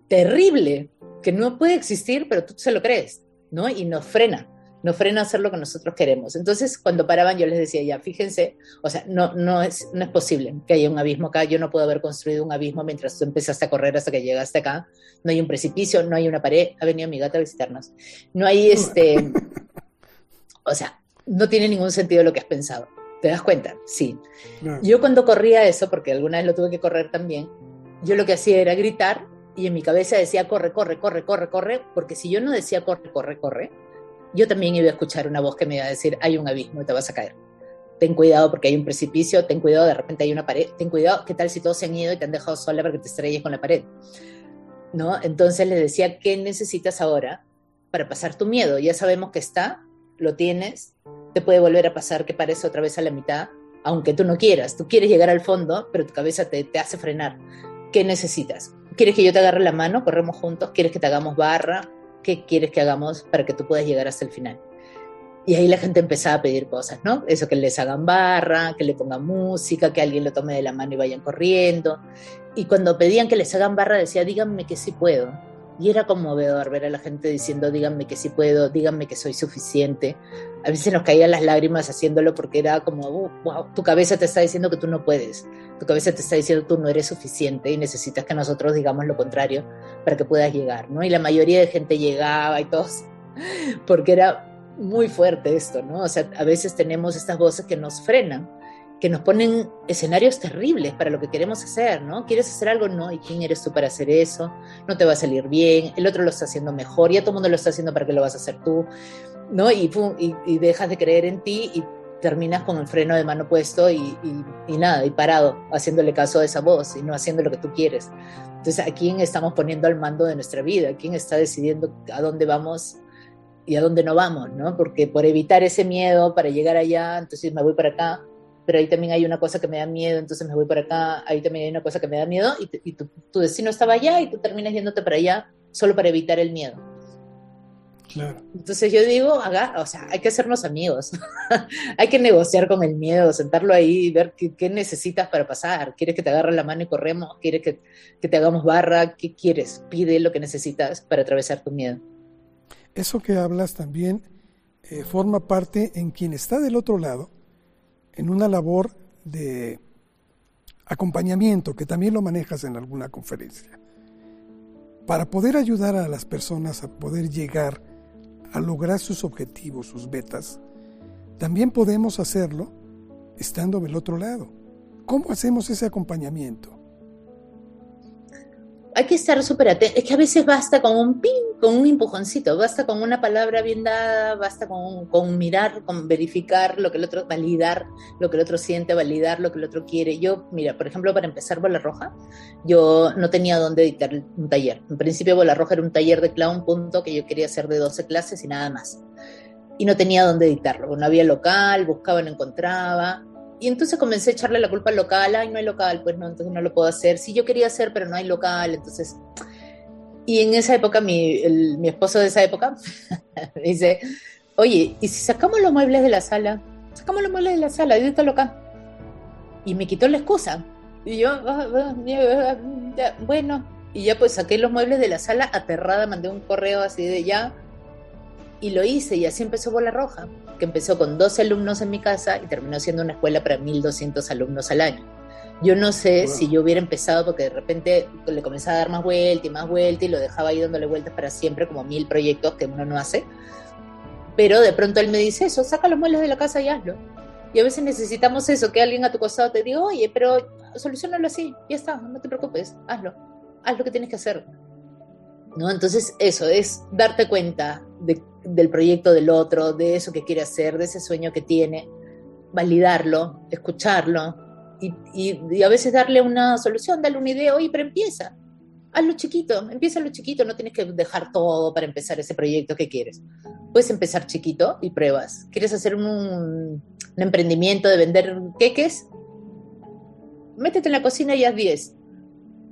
terrible que no puede existir, pero tú se lo crees, ¿no? Y nos frena, nos frena hacer lo que nosotros queremos. Entonces, cuando paraban, yo les decía, ya, fíjense, o sea, no, no, es, no es posible que haya un abismo acá, yo no puedo haber construido un abismo mientras tú empezaste a correr hasta que llegaste acá, no hay un precipicio, no hay una pared, ha venido mi gata a visitarnos, no hay este, o sea, no tiene ningún sentido lo que has pensado. ¿Te das cuenta? Sí. Yo cuando corría eso, porque alguna vez lo tuve que correr también, yo lo que hacía era gritar y en mi cabeza decía corre, corre, corre, corre, corre, porque si yo no decía corre, corre, corre, yo también iba a escuchar una voz que me iba a decir hay un abismo, te vas a caer. Ten cuidado porque hay un precipicio, ten cuidado, de repente hay una pared, ten cuidado, ¿qué tal si todos se han ido y te han dejado sola para que te estrelles con la pared? ¿No? Entonces les decía, ¿qué necesitas ahora para pasar tu miedo? Ya sabemos que está, lo tienes, te puede volver a pasar que parece otra vez a la mitad, aunque tú no quieras, tú quieres llegar al fondo, pero tu cabeza te, te hace frenar. ¿Qué necesitas? ¿Quieres que yo te agarre la mano? Corremos juntos. ¿Quieres que te hagamos barra? ¿Qué quieres que hagamos para que tú puedas llegar hasta el final? Y ahí la gente empezaba a pedir cosas, ¿no? Eso que les hagan barra, que le pongan música, que alguien lo tome de la mano y vayan corriendo. Y cuando pedían que les hagan barra, decía, díganme que sí puedo. Y era conmovedor ver a la gente diciendo, díganme que sí puedo, díganme que soy suficiente. A veces nos caían las lágrimas haciéndolo porque era como, wow, tu cabeza te está diciendo que tú no puedes, tu cabeza te está diciendo tú no eres suficiente y necesitas que nosotros digamos lo contrario para que puedas llegar, ¿no? Y la mayoría de gente llegaba y todos, porque era muy fuerte esto, ¿no? O sea, a veces tenemos estas voces que nos frenan que nos ponen escenarios terribles para lo que queremos hacer, ¿no? ¿Quieres hacer algo? No, ¿y quién eres tú para hacer eso? No te va a salir bien, el otro lo está haciendo mejor, ya todo el mundo lo está haciendo para que lo vas a hacer tú, ¿no? Y, y, dejas de creer en ti y terminas con el freno de mano puesto y, y, nada, y parado, haciéndole caso a esa voz y no haciendo lo que tú quieres. Entonces, ¿a quién estamos poniendo al mando de nuestra vida? ¿A quién está decidiendo a dónde vamos y a dónde no vamos, ¿no? Porque por evitar ese miedo para llegar allá, entonces me voy para acá, pero ahí también hay una cosa que me da miedo, entonces me voy para acá, ahí también hay una cosa que me da miedo, y, tu, destino estaba allá y tú terminas yéndote para allá solo para evitar el miedo. Claro. Entonces yo digo, haga, o sea, hay que hacernos amigos, hay que negociar con el miedo, sentarlo ahí y ver qué, necesitas para pasar. ¿Quieres que te agarre la mano y corremos? ¿Quieres que, que te hagamos barra? ¿Qué quieres? Pide lo que necesitas para atravesar tu miedo. Eso que hablas también eh, forma parte en quien está del otro lado, en una labor de acompañamiento, que también lo manejas en alguna conferencia, para poder ayudar a las personas a poder llegar a lograr sus objetivos, sus metas, también podemos hacerlo estando del otro lado. ¿Cómo hacemos ese acompañamiento? Hay que estar súper atentos. Es que a veces basta con un pin, con un empujoncito, basta con una palabra bien dada, basta con, con, mirar, con verificar lo que el otro, validar lo que el otro siente, validar lo que el otro quiere. Yo, mira, por ejemplo, para empezar Bola Roja, yo no tenía dónde editar un taller. En principio Bola Roja era un taller de clown, punto, que yo quería hacer de 12 clases y nada más. Y no tenía dónde editarlo. No había local, buscaba, no encontraba y entonces comencé a echarle la culpa al local, ay, no hay local, pues no, entonces no lo puedo hacer. Sí, yo quería hacer, pero no hay local, entonces... Y en esa época, mi, mi esposo de esa época dice, oye, ¿y si sacamos los muebles de la sala? Sacamos los muebles de la sala, y local. Y me quitó la excusa. Y yo, ah, ah, ah, bueno, y ya pues saqué los muebles de la sala aterrada, mandé un correo así de ya, y lo hice, y así empezó Bola Roja que empezó con 12 alumnos en mi casa y terminó siendo una escuela para 1.200 alumnos al año. Yo no sé si yo hubiera empezado porque de repente le comenzaba a dar más vuelta y más vuelta y lo dejaba ahí dándole vueltas para siempre, como mil proyectos que uno no hace. Pero de pronto él me dice eso, saca los muebles de la casa y hazlo. Y a veces necesitamos eso, que alguien a tu costado te diga, oye, pero solucionalo así, ya está, no te preocupes, hazlo, haz lo que tienes que hacer. ¿no? Entonces, eso es darte cuenta del proyecto del otro, de eso que quiere hacer, de ese sueño que tiene, validarlo, escucharlo y, a veces darle una solución, darle una idea, oye, pero empieza, hazlo chiquito, empieza lo chiquito, no tienes que dejar todo para empezar ese proyecto que quieres. Puedes empezar chiquito y pruebas. ¿Quieres hacer un, un emprendimiento de vender queques? Métete en la cocina y haz 10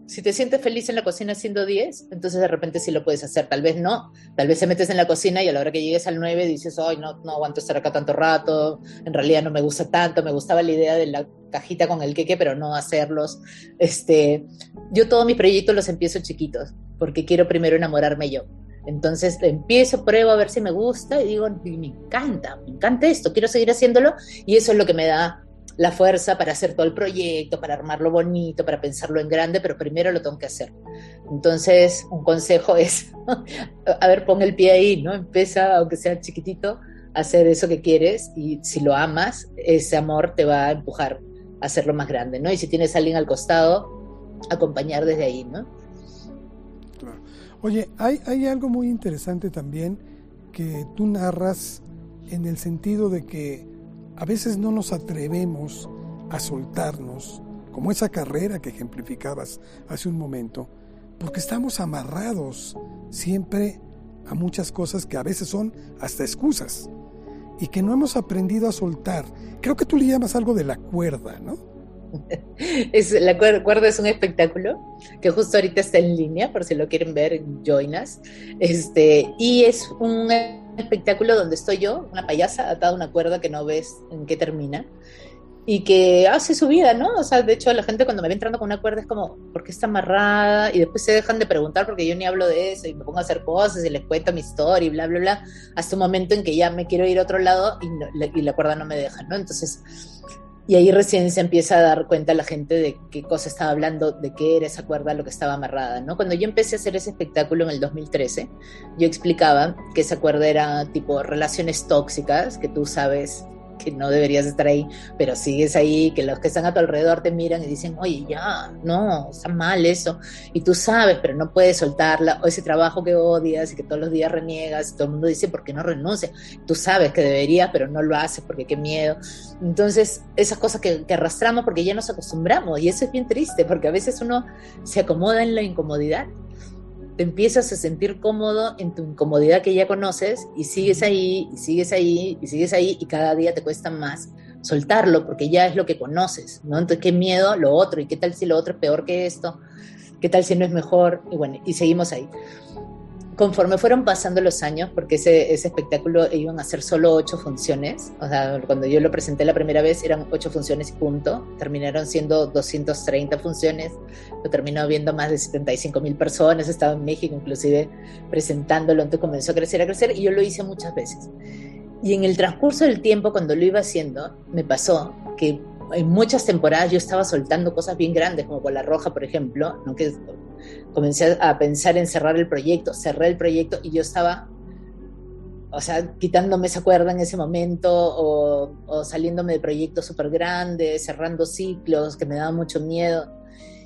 si te sientes feliz en la cocina haciendo 10, entonces de repente sí lo puedes hacer. Tal vez no. Tal vez te metes en la cocina y a la hora que llegues al 9 dices, ay, no, no aguanto estar acá tanto rato. En realidad no me gusta tanto. Me gustaba la idea de la cajita con el queque, pero no hacerlos. Este, yo todos mis proyectos los empiezo chiquitos porque quiero primero enamorarme yo. Entonces empiezo, pruebo a ver si me gusta y digo, me encanta, me encanta esto, quiero seguir haciéndolo y eso es lo que me da la fuerza para hacer todo el proyecto, para armarlo bonito, para pensarlo en grande, pero primero lo tengo que hacer. Entonces, un consejo es, a ver, pon el pie ahí, ¿no? Empieza, aunque sea chiquitito, a hacer eso que quieres y si lo amas, ese amor te va a empujar a hacerlo más grande, ¿no? Y si tienes alguien al costado, acompañar desde ahí, ¿no? Oye, hay, hay algo muy interesante también que tú narras en el sentido de que a veces no nos atrevemos a soltarnos, como esa carrera que ejemplificabas hace un momento, porque estamos amarrados siempre a muchas cosas que a veces son hasta excusas y que no hemos aprendido a soltar. Creo que tú le llamas algo de la cuerda, ¿no? La cuerda es un espectáculo que justo ahorita está en línea, por si lo quieren ver, Join Us. Este, y es un espectáculo donde estoy yo, una payasa atada a una cuerda que no ves en qué termina y que hace su vida, ¿no? O sea, de hecho la gente cuando me ve entrando con una cuerda es como, ¿por qué está amarrada? Y después se dejan de preguntar porque yo ni hablo de eso y me pongo a hacer cosas y les cuento mi historia y bla, bla, bla, hasta un momento en que ya me quiero ir a otro lado y, y la cuerda no me deja, ¿no? Entonces y ahí recién se empieza a dar cuenta la gente de qué cosa estaba hablando, de qué era esa cuerda, lo que estaba amarrada, ¿no? Cuando yo empecé a hacer ese espectáculo en el 2013, yo explicaba que esa cuerda era tipo relaciones tóxicas, que tú sabes que no deberías estar ahí, pero sigues ahí, que los que están a tu alrededor te miran y dicen, oye, ya, no, está mal eso, y tú sabes, pero no puedes soltarla, o ese trabajo que odias y que todos los días reniegas, y todo el mundo dice, ¿por qué no renuncias? Tú sabes que deberías, pero no lo haces porque qué miedo. Entonces, esas cosas que, que arrastramos porque ya nos acostumbramos, y eso es bien triste, porque a veces uno se acomoda en la incomodidad te empiezas a sentir cómodo en tu incomodidad que ya conoces y sigues ahí, y sigues ahí, y sigues ahí, y cada día te cuesta más soltarlo porque ya es lo que conoces, ¿no? Entonces, qué miedo lo otro, y qué tal si lo otro es peor que esto, qué tal si no es mejor, y bueno, y seguimos ahí conforme fueron pasando los años, porque ese, espectáculo iban a ser solo ocho funciones, o sea, cuando yo lo presenté la primera vez eran ocho funciones y punto, terminaron siendo 230 funciones, lo terminó viendo más de 75 mil personas, estaba en México inclusive presentándolo, entonces comenzó a crecer, a crecer, y yo lo hice muchas veces. Y en el transcurso del tiempo, cuando lo iba haciendo, me pasó que en muchas temporadas yo estaba soltando cosas bien grandes, como con La Roja, por ejemplo, ¿no? Comencé a pensar en cerrar el proyecto, cerré el proyecto y yo estaba, o sea, quitándome esa cuerda en ese momento o, o saliéndome de proyectos súper grandes, cerrando ciclos que me daban mucho miedo.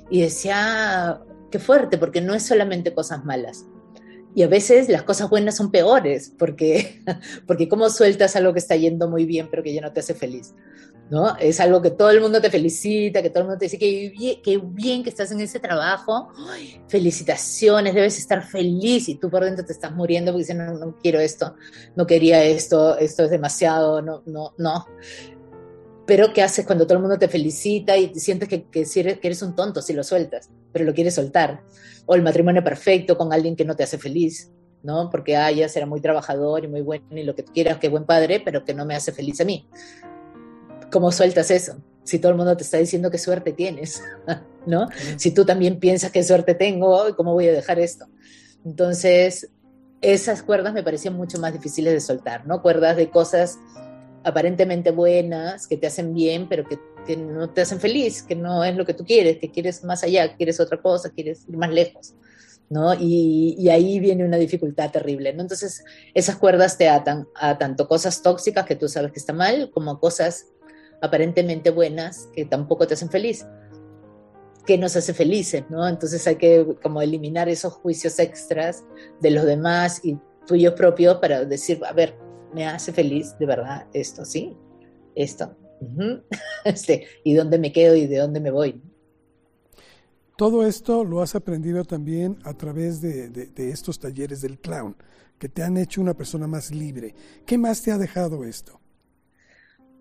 Y decía, qué fuerte, porque no es solamente cosas malas. Y a veces las cosas buenas son peores, porque, porque cómo sueltas algo que está yendo muy bien, pero que ya no te hace feliz. ¿No? Es algo que todo el mundo te felicita, que todo el mundo te dice que bien, que, bien que estás en ese trabajo, felicitaciones, debes estar feliz y tú por dentro te estás muriendo porque dices, no, no quiero esto, no quería esto, esto es demasiado, no, no, no. Pero ¿qué haces cuando todo el mundo te felicita y sientes que, que, eres, un tonto si lo sueltas, pero lo quieres soltar? O el matrimonio perfecto con alguien que no te hace feliz, ¿no? Porque, ah, ya será muy trabajador y muy bueno y lo que quieras, que buen padre, pero que no me hace feliz a mí. ¿Cómo sueltas eso? Si todo el mundo te está diciendo qué suerte tienes, ¿no? Si tú también piensas qué suerte tengo, ¿cómo voy a dejar esto? Entonces, esas cuerdas me parecían mucho más difíciles de soltar, ¿no? Cuerdas de cosas aparentemente buenas, que te hacen bien, pero que, no te hacen feliz, que no es lo que tú quieres, que quieres más allá, quieres otra cosa, quieres ir más lejos. ¿no? Y, y, ahí viene una dificultad terrible, ¿no? Entonces, esas cuerdas te atan a tanto cosas tóxicas que tú sabes que está mal, como cosas aparentemente buenas que tampoco te hacen feliz. qué nos hace felices, ¿no? Entonces hay que como eliminar esos juicios extras de los demás y tuyos propios para decir, a ver, me hace feliz de verdad esto, ¿sí? Esto. este, y dónde me quedo y de dónde me voy. Todo esto lo has aprendido también a través de, de, estos talleres del clown, que te han hecho una persona más libre. ¿Qué más te ha dejado esto?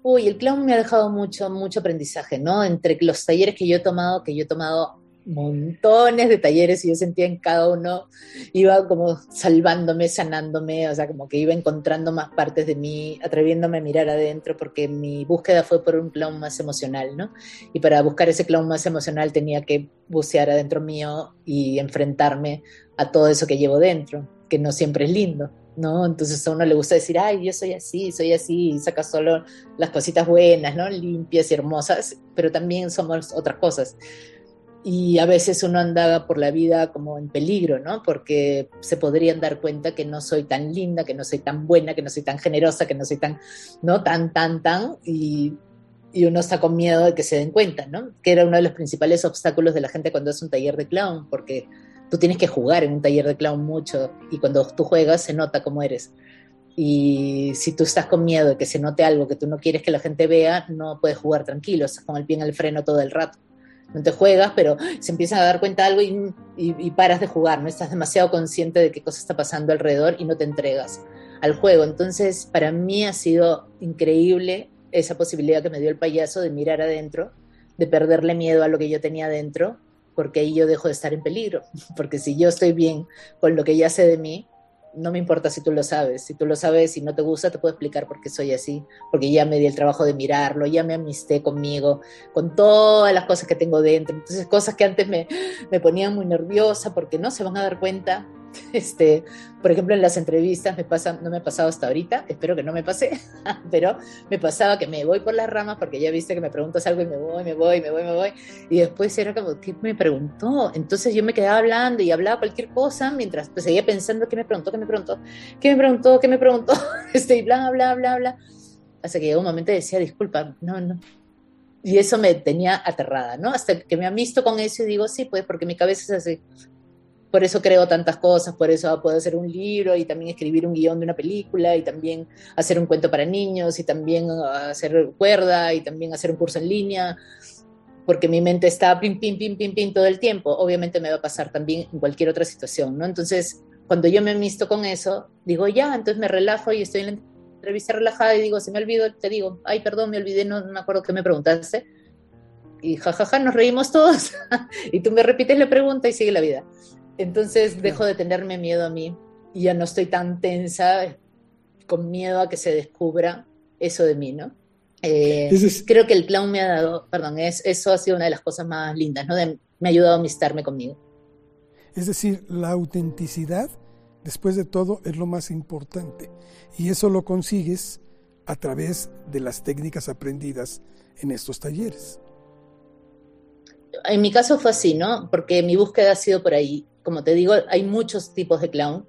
Uy, el clown me ha dejado mucho, mucho aprendizaje, ¿no? Entre los talleres que yo he tomado, que yo he tomado montones de talleres y yo sentía en cada uno, iba como salvándome, sanándome, o sea, como que iba encontrando más partes de mí, atreviéndome a mirar adentro, porque mi búsqueda fue por un clown más emocional, ¿no? Y para buscar ese clown más emocional tenía que bucear adentro mío y enfrentarme a todo eso que llevo dentro, que no siempre es lindo. ¿No? Entonces a uno le gusta decir, ay, yo soy así, soy así, y saca solo las cositas buenas, ¿no? Limpias y hermosas, pero también somos otras cosas y a veces uno andaba por la vida como en peligro, ¿no? Porque se podrían dar cuenta que no soy tan linda, que no soy tan buena, que no soy tan generosa, que no soy tan, ¿no? Tan, tan, tan, y, y uno está con miedo de que se den cuenta, ¿no? Que era uno de los principales obstáculos de la gente cuando es un taller de clown, porque tú tienes que jugar en un taller de clown mucho y cuando tú juegas se nota cómo eres. Y si tú estás con miedo de que se note algo que tú no quieres que la gente vea, no puedes jugar tranquilo, estás con el pie en el freno todo el rato no te juegas, pero se empiezan a dar cuenta de algo y, paras de jugar, no estás demasiado consciente de qué cosa está pasando alrededor y no te entregas al juego. Entonces, para mí ha sido increíble esa posibilidad que me dio el payaso de mirar adentro, de perderle miedo a lo que yo tenía adentro, porque ahí yo dejo de estar en peligro, porque si yo estoy bien con lo que ya sé de mí, no me importa si tú lo sabes, si tú lo sabes y no te gusta, te puedo explicar por qué soy así, porque ya me di el trabajo de mirarlo, ya me amisté conmigo, con todas las cosas que tengo dentro, entonces cosas que antes me, me ponían muy nerviosa porque no se van a dar cuenta Este, por ejemplo, en las entrevistas me pasa, no me ha pasado hasta ahorita, espero que no me pase, pero me pasaba que me voy por las ramas porque ya viste que me preguntas algo y me voy, me voy, me voy, me voy. Y después era como, ¿qué me preguntó? Entonces yo me quedaba hablando y hablaba cualquier cosa mientras pues, seguía pensando, ¿qué me preguntó? ¿Qué me preguntó? ¿Qué me preguntó? ¿Qué me preguntó? Este, y bla, bla, bla, bla. Hasta que llegó un momento y decía, disculpa, no, no, y eso me tenía aterrada, ¿no? Hasta que me amisto con eso y digo, sí, pues porque mi cabeza es así por eso creo tantas cosas, por eso puedo hacer un libro y también escribir un guion de una película y también hacer un cuento para niños y también ah, hacer cuerda y también hacer un curso en línea, porque mi mente está pim, pim, pim, pim, pim todo el tiempo. Obviamente me va a pasar también en cualquier otra situación, ¿no? Entonces, cuando yo me misto con eso, digo, ya, entonces me relajo y estoy en la entrevista relajada y digo, se me olvidó, te digo, ay, perdón, me olvidé, no, no me acuerdo qué me preguntaste. Y jajaja, nos reímos todos. y tú me repites la pregunta y sigue la vida. Entonces dejo de tenerme miedo a mí y ya no estoy tan tensa con miedo a que se descubra eso de mí, ¿no? Eh, creo que el clown me ha dado, perdón, es, eso ha sido una de las cosas más lindas, ¿no? me ha ayudado a amistarme conmigo. Es decir, la autenticidad, después de todo, es lo más importante. Y eso lo consigues a través de las técnicas aprendidas en estos talleres. En mi caso fue así, ¿no? Porque mi búsqueda ha sido por ahí como te digo, hay muchos tipos de clown.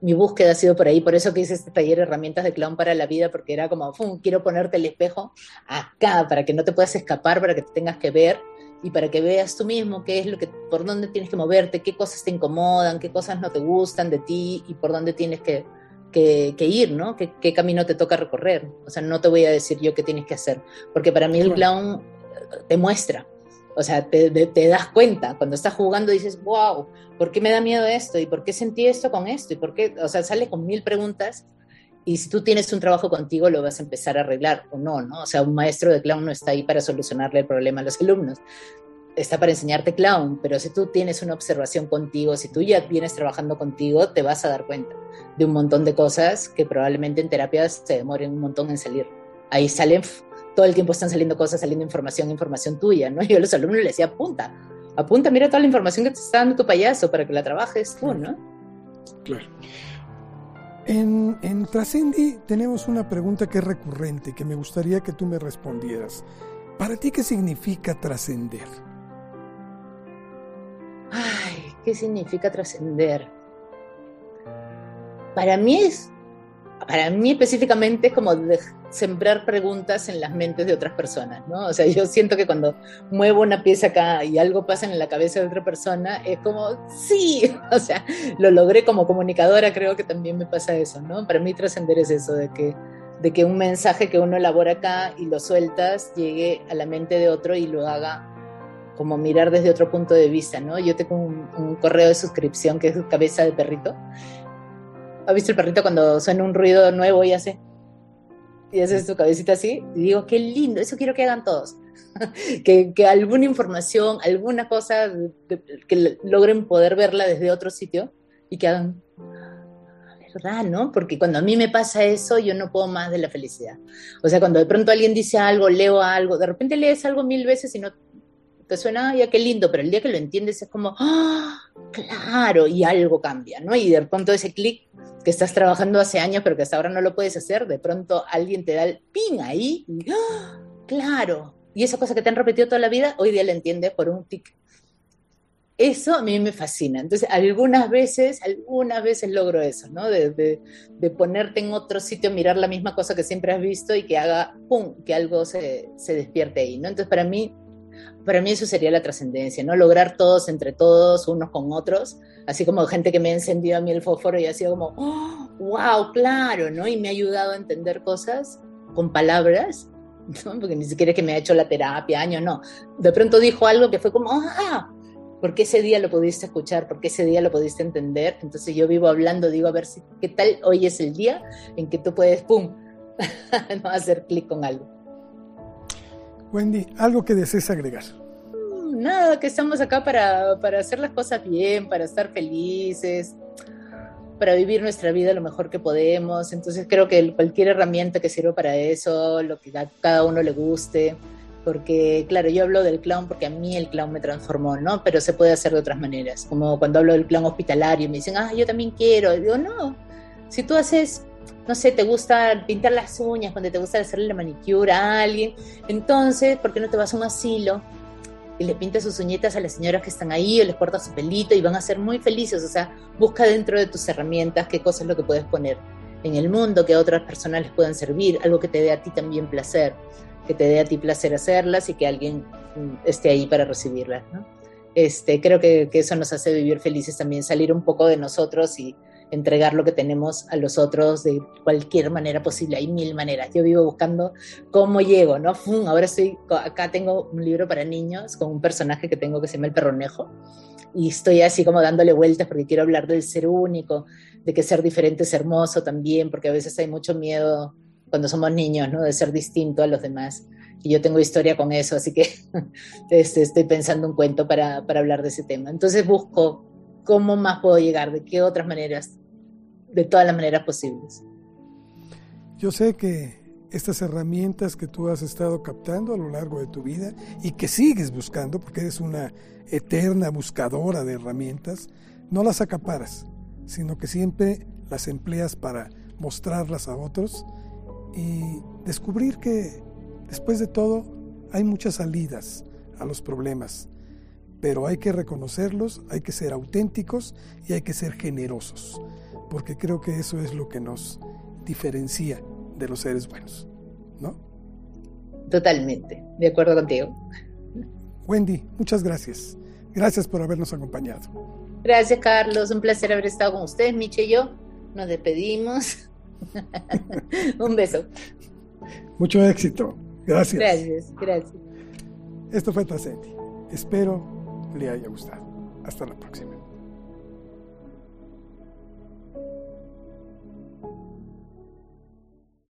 Mi búsqueda ha sido por ahí, por eso que hice este taller de herramientas de clown para la vida, porque era como, quiero ponerte el espejo acá, para que no te puedas escapar, para que te tengas que ver y para que veas tú mismo qué es lo que, por dónde tienes que moverte, qué cosas te incomodan, qué cosas no te gustan de ti y por dónde tienes que, que, ir, ¿no? ¿Qué, ¿Qué, camino te toca recorrer. O sea, no te voy a decir yo qué tienes que hacer, porque para mí el clown te muestra, o sea, te, das cuenta, cuando estás jugando dices, wow, ¿por qué me da miedo esto? ¿Y por qué sentí esto con esto? ¿Y por qué? O sea, sale con mil preguntas y si tú tienes un trabajo contigo lo vas a empezar a arreglar o no, ¿no? O sea, un maestro de clown no está ahí para solucionarle el problema a los alumnos, está para enseñarte clown, pero si tú tienes una observación contigo, si tú ya vienes trabajando contigo, te vas a dar cuenta de un montón de cosas que probablemente en terapia se demoren un montón en salir. Ahí salen todo el tiempo están saliendo cosas, saliendo información, información tuya, ¿no? Yo a los alumnos les decía, apunta, apunta, mira toda la información que te está dando tu payaso para que la trabajes tú, ¿no? Claro. En, en Trascendi tenemos una pregunta que es recurrente, que me gustaría que tú me respondieras. ¿Para ti qué significa trascender? Ay, ¿qué significa trascender? Para mí es para mí específicamente es como sembrar preguntas en las mentes de otras personas, ¿no? O sea, yo siento que cuando muevo una pieza acá y algo pasa en la cabeza de otra persona, es como, sí, o sea, lo logré como comunicadora, creo que también me pasa eso, ¿no? Para mí trascender es eso, de que, de que un mensaje que uno elabora acá y lo sueltas llegue a la mente de otro y lo haga como mirar desde otro punto de vista, ¿no? Yo tengo un, un correo de suscripción que es cabeza de perrito ¿Ha visto el perrito cuando suena un ruido nuevo y hace? Y hace su cabecita así. Y digo, qué lindo, eso quiero que hagan todos. que, que, alguna información, alguna cosa, que logren poder verla desde otro sitio y que hagan, ¿verdad? ¿No? Porque cuando a mí me pasa eso, yo no puedo más de la felicidad. O sea, cuando de pronto alguien dice algo, leo algo, de repente lees algo mil veces y no te suena, ya qué lindo, pero el día que lo entiendes es como, ¡ah! claro, y algo cambia, ¿no? Y de pronto ese clic que estás trabajando hace años, pero que hasta ahora no lo puedes hacer, de pronto alguien te da el ping ahí, ¡ah! claro, y esa cosa que te han repetido toda la vida, hoy día la entiendes por un tic. Eso a mí me fascina. Entonces, algunas veces, algunas veces logro eso, ¿no? De, de, ponerte en otro sitio, mirar la misma cosa que siempre has visto y que haga, ¡pum!, que algo se, se despierte ahí, ¿no? Entonces, para mí, para mí eso sería la trascendencia, ¿no? Lograr todos entre todos, unos con otros, así como gente que me ha encendido a mí el fósforo y ha sido como, oh, wow, claro, ¿no? Y me ha ayudado a entender cosas con palabras, ¿no? Porque ni siquiera es que me ha hecho la terapia, años, no. De pronto dijo algo que fue como, ah, porque ese día lo pudiste escuchar, porque ese día lo pudiste entender. Entonces yo vivo hablando, digo, a ver si, qué tal hoy es el día en que tú puedes, pum, no hacer clic con algo. Wendy, ¿algo que desees agregar? Mm, nada, que estamos acá para, para hacer las cosas bien, para estar felices, para vivir nuestra vida lo mejor que podemos. Entonces creo que cualquier herramienta que sirva para eso, lo que a cada uno le guste, porque claro, yo hablo del clown porque a mí el clown me transformó, ¿no? Pero se puede hacer de otras maneras, como cuando hablo del clown hospitalario, me dicen, ah, yo también quiero. Y digo, no, si tú haces no sé, te gusta pintar las uñas, cuando te gusta hacerle la manicura a alguien, entonces, ¿por qué no te vas a un asilo y le pintas sus uñitas a las señoras que están ahí o les cortas su pelito y van a ser muy felices? O sea, busca dentro de tus herramientas qué cosas es lo que puedes poner en el mundo, que a otras personas les puedan servir, algo que te dé a ti también placer, que te dé a ti placer hacerlas y que alguien mm, esté ahí para recibirlas, ¿no? Este, creo que eso nos hace vivir felices también, salir un poco de nosotros y entregar lo que tenemos a los otros de cualquier manera posible. Hay mil maneras. Yo vivo buscando cómo llego, ¿no? Ahora estoy, acá tengo un libro para niños con un personaje que tengo que se llama el perronejo y estoy así como dándole vueltas porque quiero hablar del ser único, de que ser diferente es hermoso también, porque a veces hay mucho miedo cuando somos niños, ¿no? De ser distinto a los demás. Y yo tengo historia con eso, así que este, estoy pensando un cuento para, para hablar de ese tema. Entonces busco cómo más puedo llegar, de qué otras maneras de todas las maneras posibles. Yo sé que estas herramientas que tú has estado captando a lo largo de tu vida y que sigues buscando, porque eres una eterna buscadora de herramientas, no las acaparas, sino que siempre las empleas para mostrarlas a otros y descubrir que después de todo hay muchas salidas a los problemas, pero hay que reconocerlos, hay que ser auténticos y hay que ser generosos porque creo que eso es lo que nos diferencia de los seres buenos, ¿no? Totalmente, de acuerdo contigo. Wendy, muchas gracias. Gracias por habernos acompañado. Gracias, Carlos. Un placer haber estado con ustedes, Miche y yo. Nos despedimos. Un beso. Mucho éxito. Gracias. Gracias, gracias. Esto fue Trascendi. Espero le haya gustado. Hasta la próxima.